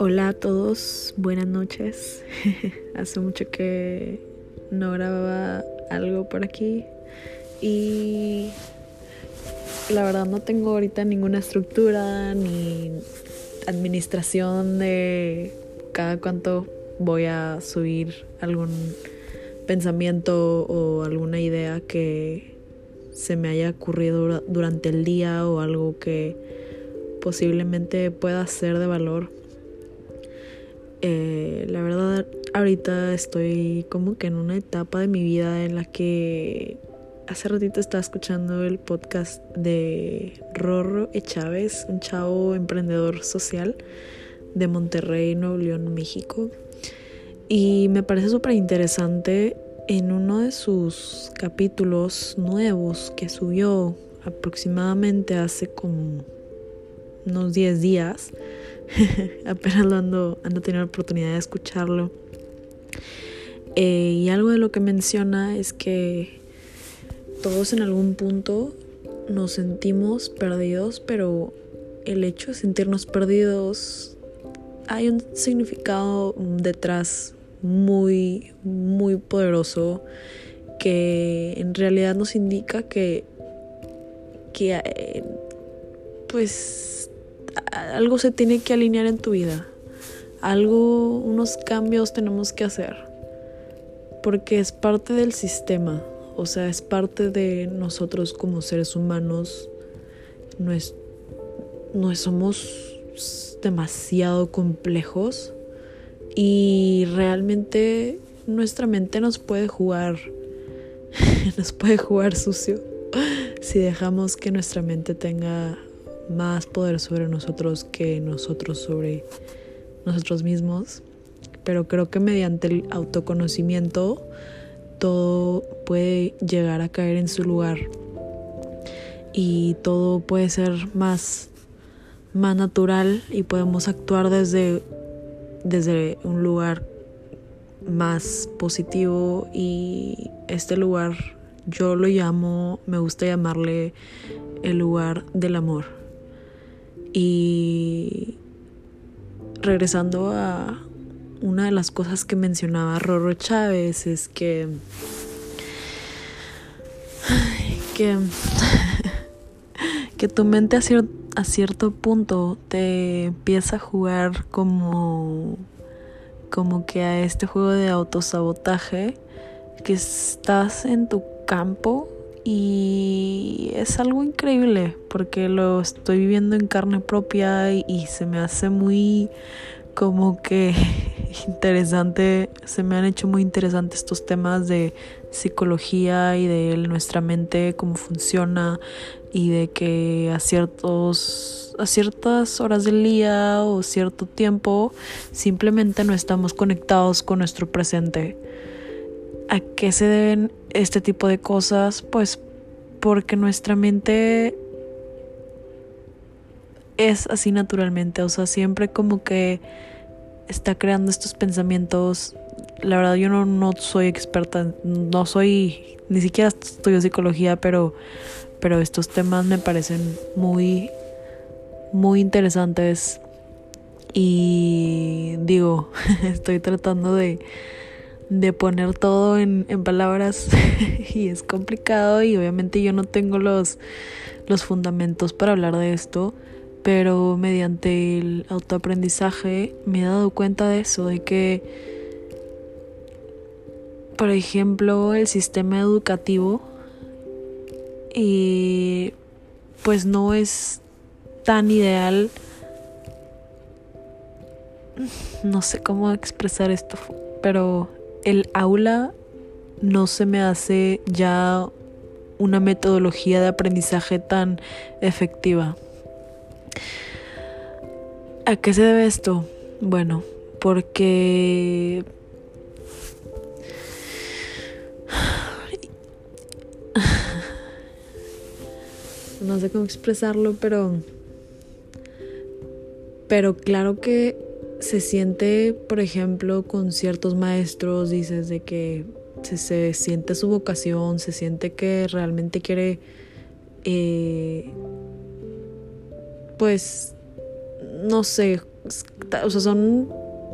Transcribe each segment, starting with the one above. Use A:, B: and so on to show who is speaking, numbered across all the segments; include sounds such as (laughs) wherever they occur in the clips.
A: Hola a todos, buenas noches. (laughs) Hace mucho que no grababa algo por aquí y la verdad no tengo ahorita ninguna estructura ni administración de cada cuánto voy a subir algún pensamiento o alguna idea que se me haya ocurrido durante el día o algo que posiblemente pueda ser de valor. Eh, la verdad, ahorita estoy como que en una etapa de mi vida en la que hace ratito estaba escuchando el podcast de Rorro E. Chávez, un chavo emprendedor social de Monterrey, Nuevo León, México. Y me parece súper interesante en uno de sus capítulos nuevos que subió aproximadamente hace como unos 10 días, (laughs) apenas lo ando, ando la oportunidad de escucharlo. Eh, y algo de lo que menciona es que todos en algún punto nos sentimos perdidos, pero el hecho de sentirnos perdidos hay un significado detrás muy, muy poderoso que en realidad nos indica que, que eh, pues algo se tiene que alinear en tu vida. Algo, unos cambios tenemos que hacer. Porque es parte del sistema. O sea, es parte de nosotros como seres humanos. No, es, no somos demasiado complejos y realmente nuestra mente nos puede jugar, (laughs) nos puede jugar sucio (laughs) si dejamos que nuestra mente tenga más poder sobre nosotros que nosotros sobre nosotros mismos. Pero creo que mediante el autoconocimiento todo puede llegar a caer en su lugar y todo puede ser más más natural y podemos actuar desde desde un lugar más positivo y este lugar yo lo llamo, me gusta llamarle el lugar del amor. Y regresando a una de las cosas que mencionaba Rorro Chávez es que que (laughs) que tu mente a cierto a cierto punto te empieza a jugar como como que a este juego de autosabotaje que estás en tu campo y es algo increíble porque lo estoy viviendo en carne propia y, se me hace muy como que (laughs) interesante, se me han hecho muy interesantes estos temas de psicología y de nuestra mente, cómo funciona y de que a ciertos a ciertas horas del día o cierto tiempo simplemente no estamos conectados con nuestro presente. ¿A qué se deben este tipo de cosas? Pues porque nuestra mente es así naturalmente, o sea, siempre como que está creando estos pensamientos. La verdad yo no, no soy experta, no soy, ni siquiera estudio psicología, pero pero estos temas me parecen muy, muy interesantes y digo, (laughs) estoy tratando de, de poner todo en, en palabras (laughs) y es complicado y obviamente yo no tengo los, los fundamentos para hablar de esto, pero mediante el autoaprendizaje me he dado cuenta de eso, de que, por ejemplo, el sistema educativo y pues no es tan ideal. No sé cómo expresar esto, pero el aula no se me hace ya una metodología de aprendizaje tan efectiva. ¿A qué se debe esto? Bueno, porque (sighs) no sé cómo expresarlo, pero pero claro que se siente, por ejemplo, con ciertos maestros, dices de que se, siente su vocación, se siente que realmente quiere, eh, pues, no sé, o sea, son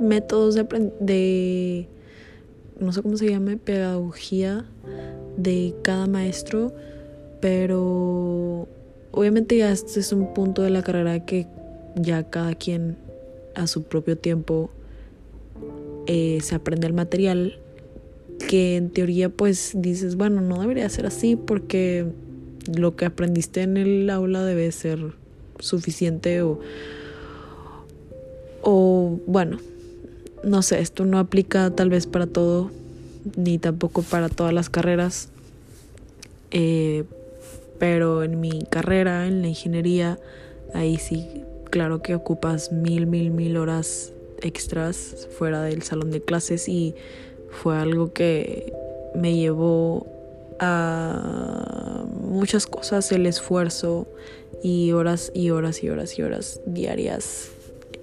A: métodos de, de no sé cómo se llama, pedagogía de cada maestro, pero obviamente ya este es un punto de la carrera que ya cada quien a su propio tiempo eh, se aprende el material que en teoría pues dices, bueno, no debería ser así porque lo que aprendiste en el aula debe ser suficiente o, o bueno, no sé, esto no aplica tal vez para todo, ni tampoco para todas las carreras, eh, pero en mi carrera, en la ingeniería, ahí sí, claro que ocupas mil, mil, mil horas extras fuera del salón de clases y fue algo que me llevó a muchas cosas, el esfuerzo y horas y horas y horas y horas diarias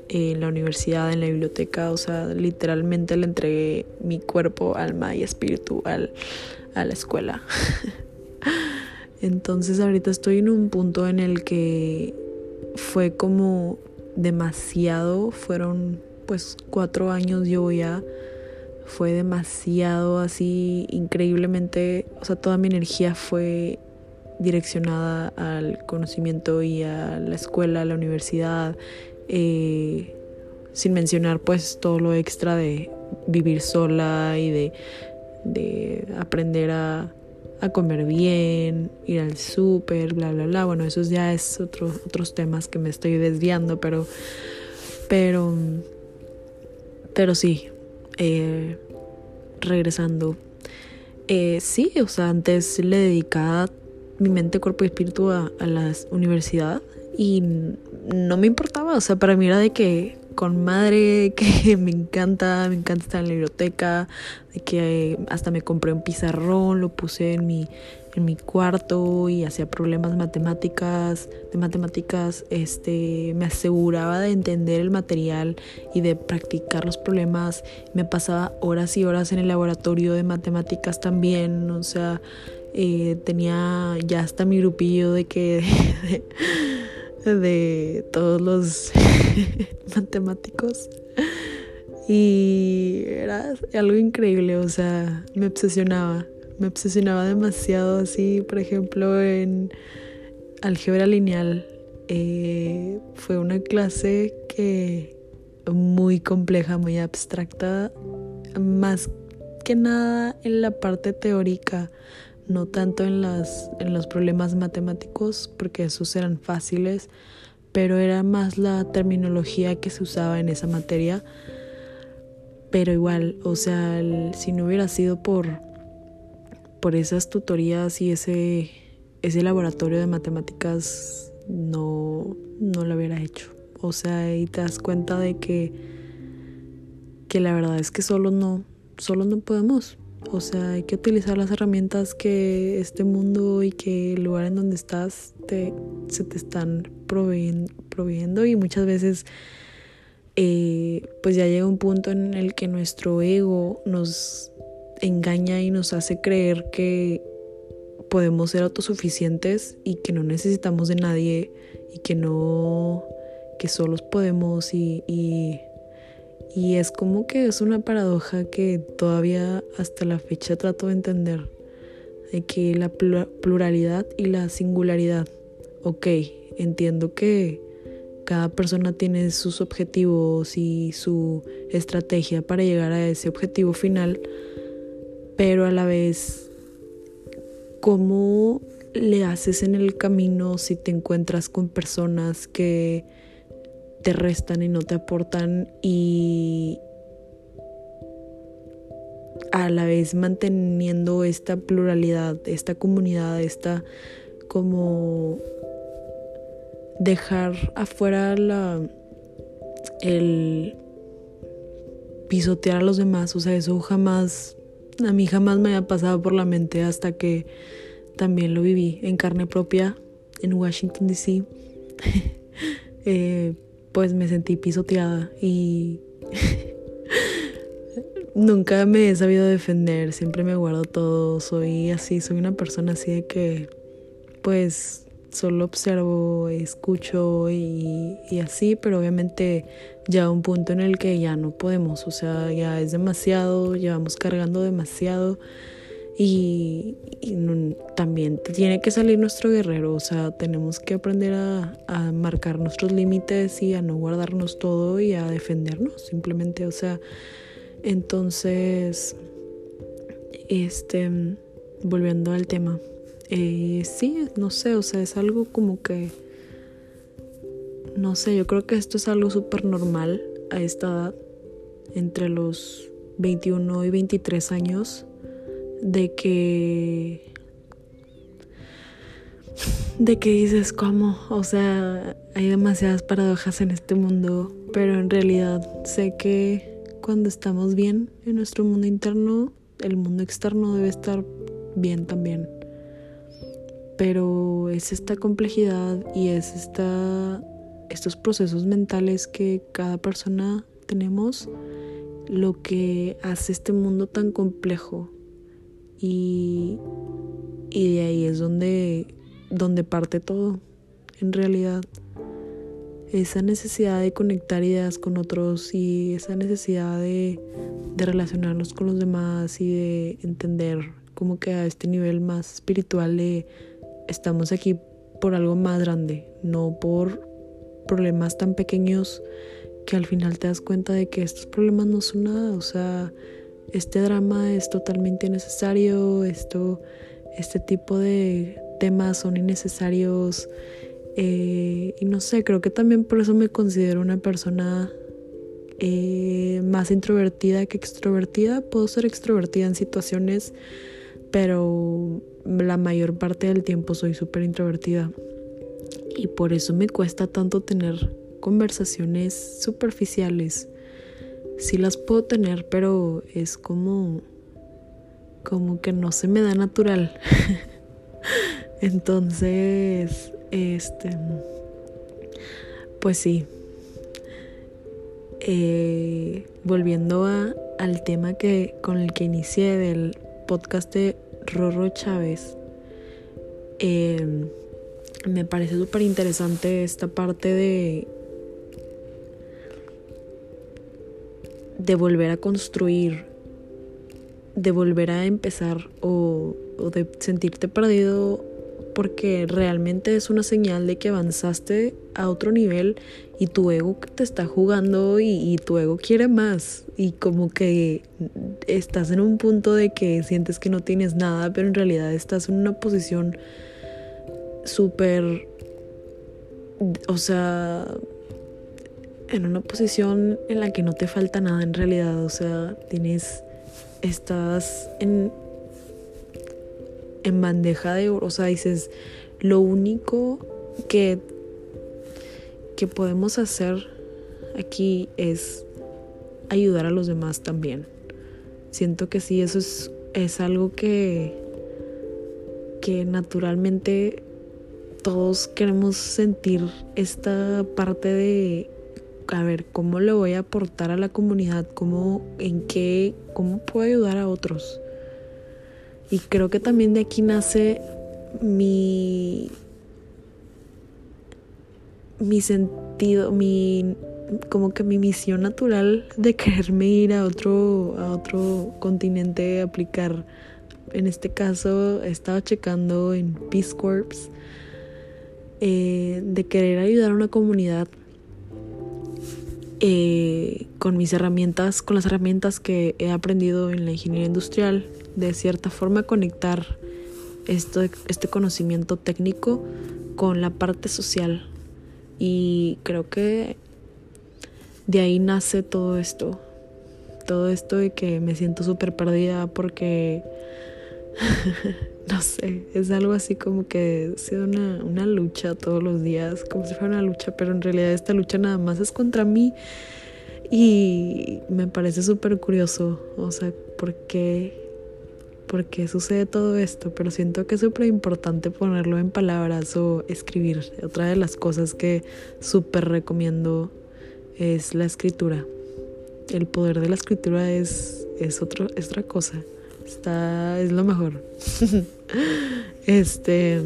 A: en la universidad, en la biblioteca, o sea, literalmente le entregué mi cuerpo, alma y espíritu al, a la escuela. (laughs) Entonces ahorita estoy en un punto en el que fue como demasiado, fueron pues cuatro años yo ya, fue demasiado así, increíblemente, o sea, toda mi energía fue direccionada al conocimiento y a la escuela, a la universidad, eh, sin mencionar pues todo lo extra de vivir sola y de, de aprender a, a, comer bien, ir al súper, bla, bla, bla. Bueno, esos ya es otro, otros temas que me estoy desviando, pero, pero, pero sí, eh, regresando. Eh, sí, o sea, antes le dedicaba mi mente, cuerpo y espíritu a, a la universidad y no me importaba, o sea, para mí era de que con madre, (laughs) que me encanta, me encanta estar en la biblioteca, de que hasta me compré un pizarrón, lo puse en mi, en mi cuarto y hacía problemas matemáticas, de matemáticas, este, me aseguraba de entender el material y de practicar los problemas, me pasaba horas y horas en el laboratorio de matemáticas también, o sea, eh, tenía ya hasta mi grupillo de que... (laughs) de todos los (laughs) matemáticos. Y era algo increíble, o sea, me obsesionaba, me obsesionaba demasiado así, por ejemplo, en álgebra lineal. Eh, fue una clase que muy compleja, muy abstracta, más que nada en la parte teórica no tanto en, las, en los problemas matemáticos, porque esos eran fáciles, pero era más la terminología que se usaba en esa materia. Pero igual, o sea, si no hubiera sido por, por esas tutorías y ese, ese laboratorio de matemáticas, no, no lo hubiera hecho. O sea, ahí te das cuenta de que, que la verdad es que solo no, solo no podemos. O sea, hay que utilizar las herramientas que este mundo y que el lugar en donde estás te, se te están proveyendo, y muchas veces eh, pues ya llega un punto en el que nuestro ego nos engaña y nos hace creer que podemos ser autosuficientes y que no necesitamos de nadie y que no, que solos podemos y es como que es una paradoja que todavía hasta la fecha trato de entender. De que la pluralidad y la singularidad. Ok, entiendo que cada persona tiene sus objetivos y su estrategia para llegar a ese objetivo final. Pero a la vez, ¿cómo le haces en el camino si te encuentras con personas que te restan y no te aportan y a la vez manteniendo esta pluralidad, esta comunidad, esta como dejar afuera la el pisotear a los demás, o sea, eso jamás a mí jamás me había pasado por la mente hasta que también lo viví en carne propia en Washington DC. (laughs) eh, pues me sentí pisoteada y (laughs) nunca me he sabido defender, siempre me guardo todo, soy así, soy una persona así de que pues solo observo, escucho y, y, así, pero obviamente ya un punto en el que ya no podemos, o sea, ya es demasiado, llevamos cargando demasiado y, también tiene que salir nuestro guerrero, o sea, tenemos que aprender a, marcar nuestros límites y a no guardarnos todo y a defendernos, simplemente, o sea, entonces, este, volviendo al tema, eh, sí, no sé, o sea, es algo como que, no sé, yo creo que esto es algo súper normal a esta edad, entre los 21 y 23 años de que de que dices cómo, o sea, hay demasiadas paradojas en este mundo, pero en realidad sé que cuando estamos bien en nuestro mundo interno, el mundo externo debe estar bien también. Pero es esta complejidad y es esta estos procesos mentales que cada persona tenemos lo que hace este mundo tan complejo y, de ahí es donde, donde parte todo, en realidad. Esa necesidad de conectar ideas con otros y esa necesidad de, de relacionarnos con los demás y de entender como que a este nivel más espiritual estamos aquí por algo más grande, no por problemas tan pequeños que al final te das cuenta de que estos problemas no son nada, o sea, este drama es totalmente innecesario, esto, este tipo de temas son innecesarios. Eh, y no sé, creo que también por eso me considero una persona eh, más introvertida que extrovertida. Puedo ser extrovertida en situaciones, pero la mayor parte del tiempo soy súper introvertida. Y por eso me cuesta tanto tener conversaciones superficiales sí las puedo tener, pero es como como que no se me da natural. (laughs) Entonces, este pues sí. Eh, volviendo a, al tema que con el que inicié del podcast de Rorro Chávez, em, me parece súper interesante esta parte de de volver a construir, de volver a empezar o, de sentirte perdido porque realmente es una señal de que avanzaste a otro nivel y tu ego te está jugando y, y, tu ego quiere más y como que estás en un punto de que sientes que no tienes nada pero en realidad estás en una posición súper o sea en una posición en la que no te falta nada en realidad, o sea, tienes, estás en, en bandeja de oro, o sea, dices, lo único que, que podemos hacer aquí es ayudar a los demás también. Siento que sí, eso es, es algo que, que naturalmente todos queremos sentir esta parte de a ver cómo le voy a aportar a la comunidad, cómo, en qué, cómo puedo ayudar a otros. Y creo que también de aquí nace mi, mi sentido, mi, como que mi misión natural de quererme ir a otro, a otro continente a aplicar. En este caso, he estado checando en Peace Corps eh, de querer ayudar a una comunidad eh, con mis herramientas, con las herramientas que he aprendido en la ingeniería industrial, de cierta forma conectar esto, este conocimiento técnico con la parte social. Y creo que de ahí nace todo esto. Todo esto de que me siento súper perdida porque (laughs) no sé, es algo así como que ha sido una, una, lucha todos los días, como si fuera una lucha, pero en realidad esta lucha nada más es contra mí y me parece súper curioso, o sea, ¿por qué, ¿por qué sucede todo esto? Pero siento que es súper importante ponerlo en palabras o escribir. Otra de las cosas que súper recomiendo es la escritura. El poder de la escritura es, es, otro, es otra cosa. Está, es lo mejor. (laughs) este,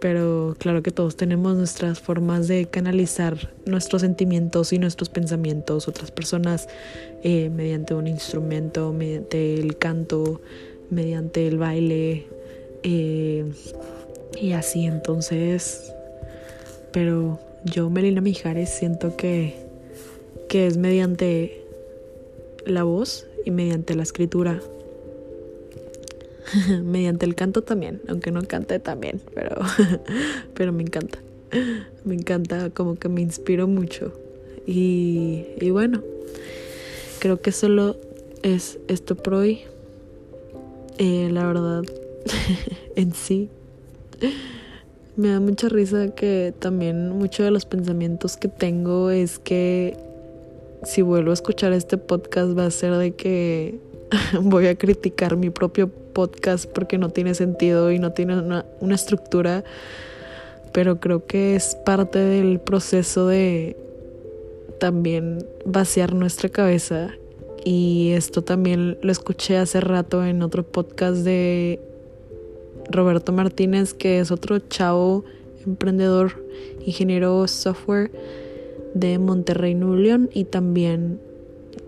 A: pero claro que todos tenemos nuestras formas de canalizar nuestros sentimientos y nuestros pensamientos. Otras personas eh, mediante un instrumento, mediante el canto, mediante el baile eh, y así. Entonces, pero yo, Melina Mijares, siento que, que es mediante la voz y mediante la escritura (laughs) mediante el canto también, aunque no cante también, pero, (laughs) pero me encanta. Me encanta, como que me inspiro mucho. Y, y bueno, creo que solo es esto por hoy. Eh, la verdad, (laughs) en sí, me da mucha risa que también muchos de los pensamientos que tengo es que si vuelvo a escuchar este podcast va a ser de que voy a criticar mi propio podcast porque no tiene sentido y no tiene una, estructura, pero creo que es parte del proceso de también vaciar nuestra cabeza. Y esto también lo escuché hace rato en otro podcast de Roberto Martínez, que es otro chavo emprendedor, ingeniero software de Monterrey, Nuevo León, y también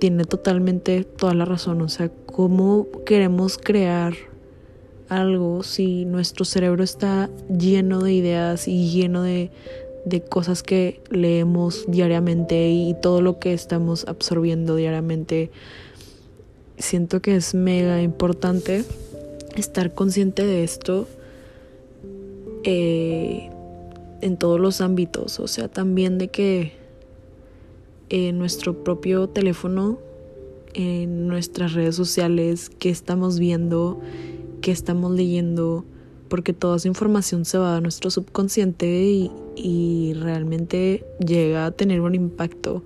A: tiene totalmente toda la razón. O sea, ¿cómo queremos crear algo si nuestro cerebro está lleno de ideas y lleno de, de cosas que leemos diariamente y todo lo que estamos absorbiendo diariamente? Siento que es mega importante estar consciente de esto eh, en todos los ámbitos. O sea, también de que en nuestro propio teléfono, en nuestras redes sociales, qué estamos viendo, qué estamos leyendo, porque toda esa información se va a nuestro subconsciente y, realmente llega a tener un impacto,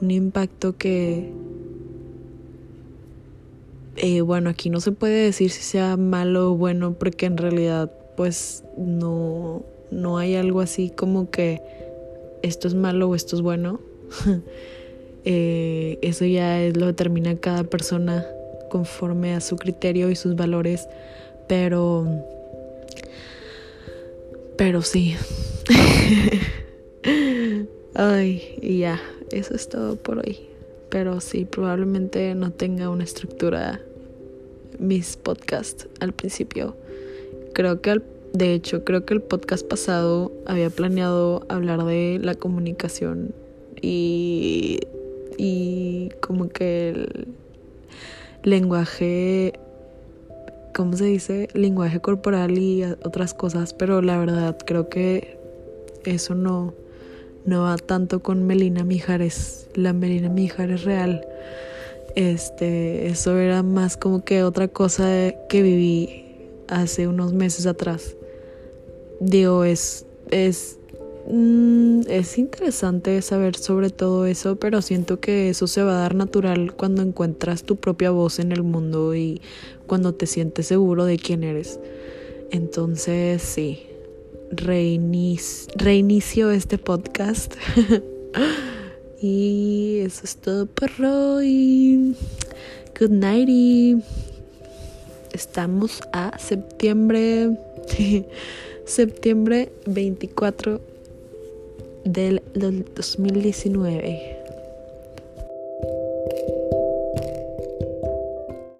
A: un impacto que, eh, bueno, aquí no se puede decir si sea malo o bueno, porque en realidad pues no, no hay algo así como que esto es malo o esto es bueno (laughs) Eh, eso ya lo determina cada persona conforme a su criterio y sus valores. Pero. Pero sí. (laughs) Ay, y ya. Eso es todo por hoy. Pero sí, probablemente no tenga una estructura mis podcasts al principio. Creo que de hecho, creo que el podcast pasado había planeado hablar de la comunicación y, y como que el lenguaje, ¿cómo se dice? Lenguaje corporal y otras cosas, pero la verdad creo que eso no, no va tanto con Melina Mijares, la Melina Mijares real. Este, eso era más como que otra cosa que viví hace unos meses atrás. Digo, es, es Mm, es interesante saber sobre todo eso, pero siento que eso se va a dar natural cuando encuentras tu propia voz en el mundo y cuando te sientes seguro de quién eres. Entonces, sí, reinicio este podcast. (laughs) y eso es todo por hoy. Good night. Y estamos a septiembre. (laughs) septiembre 24 del, 2019.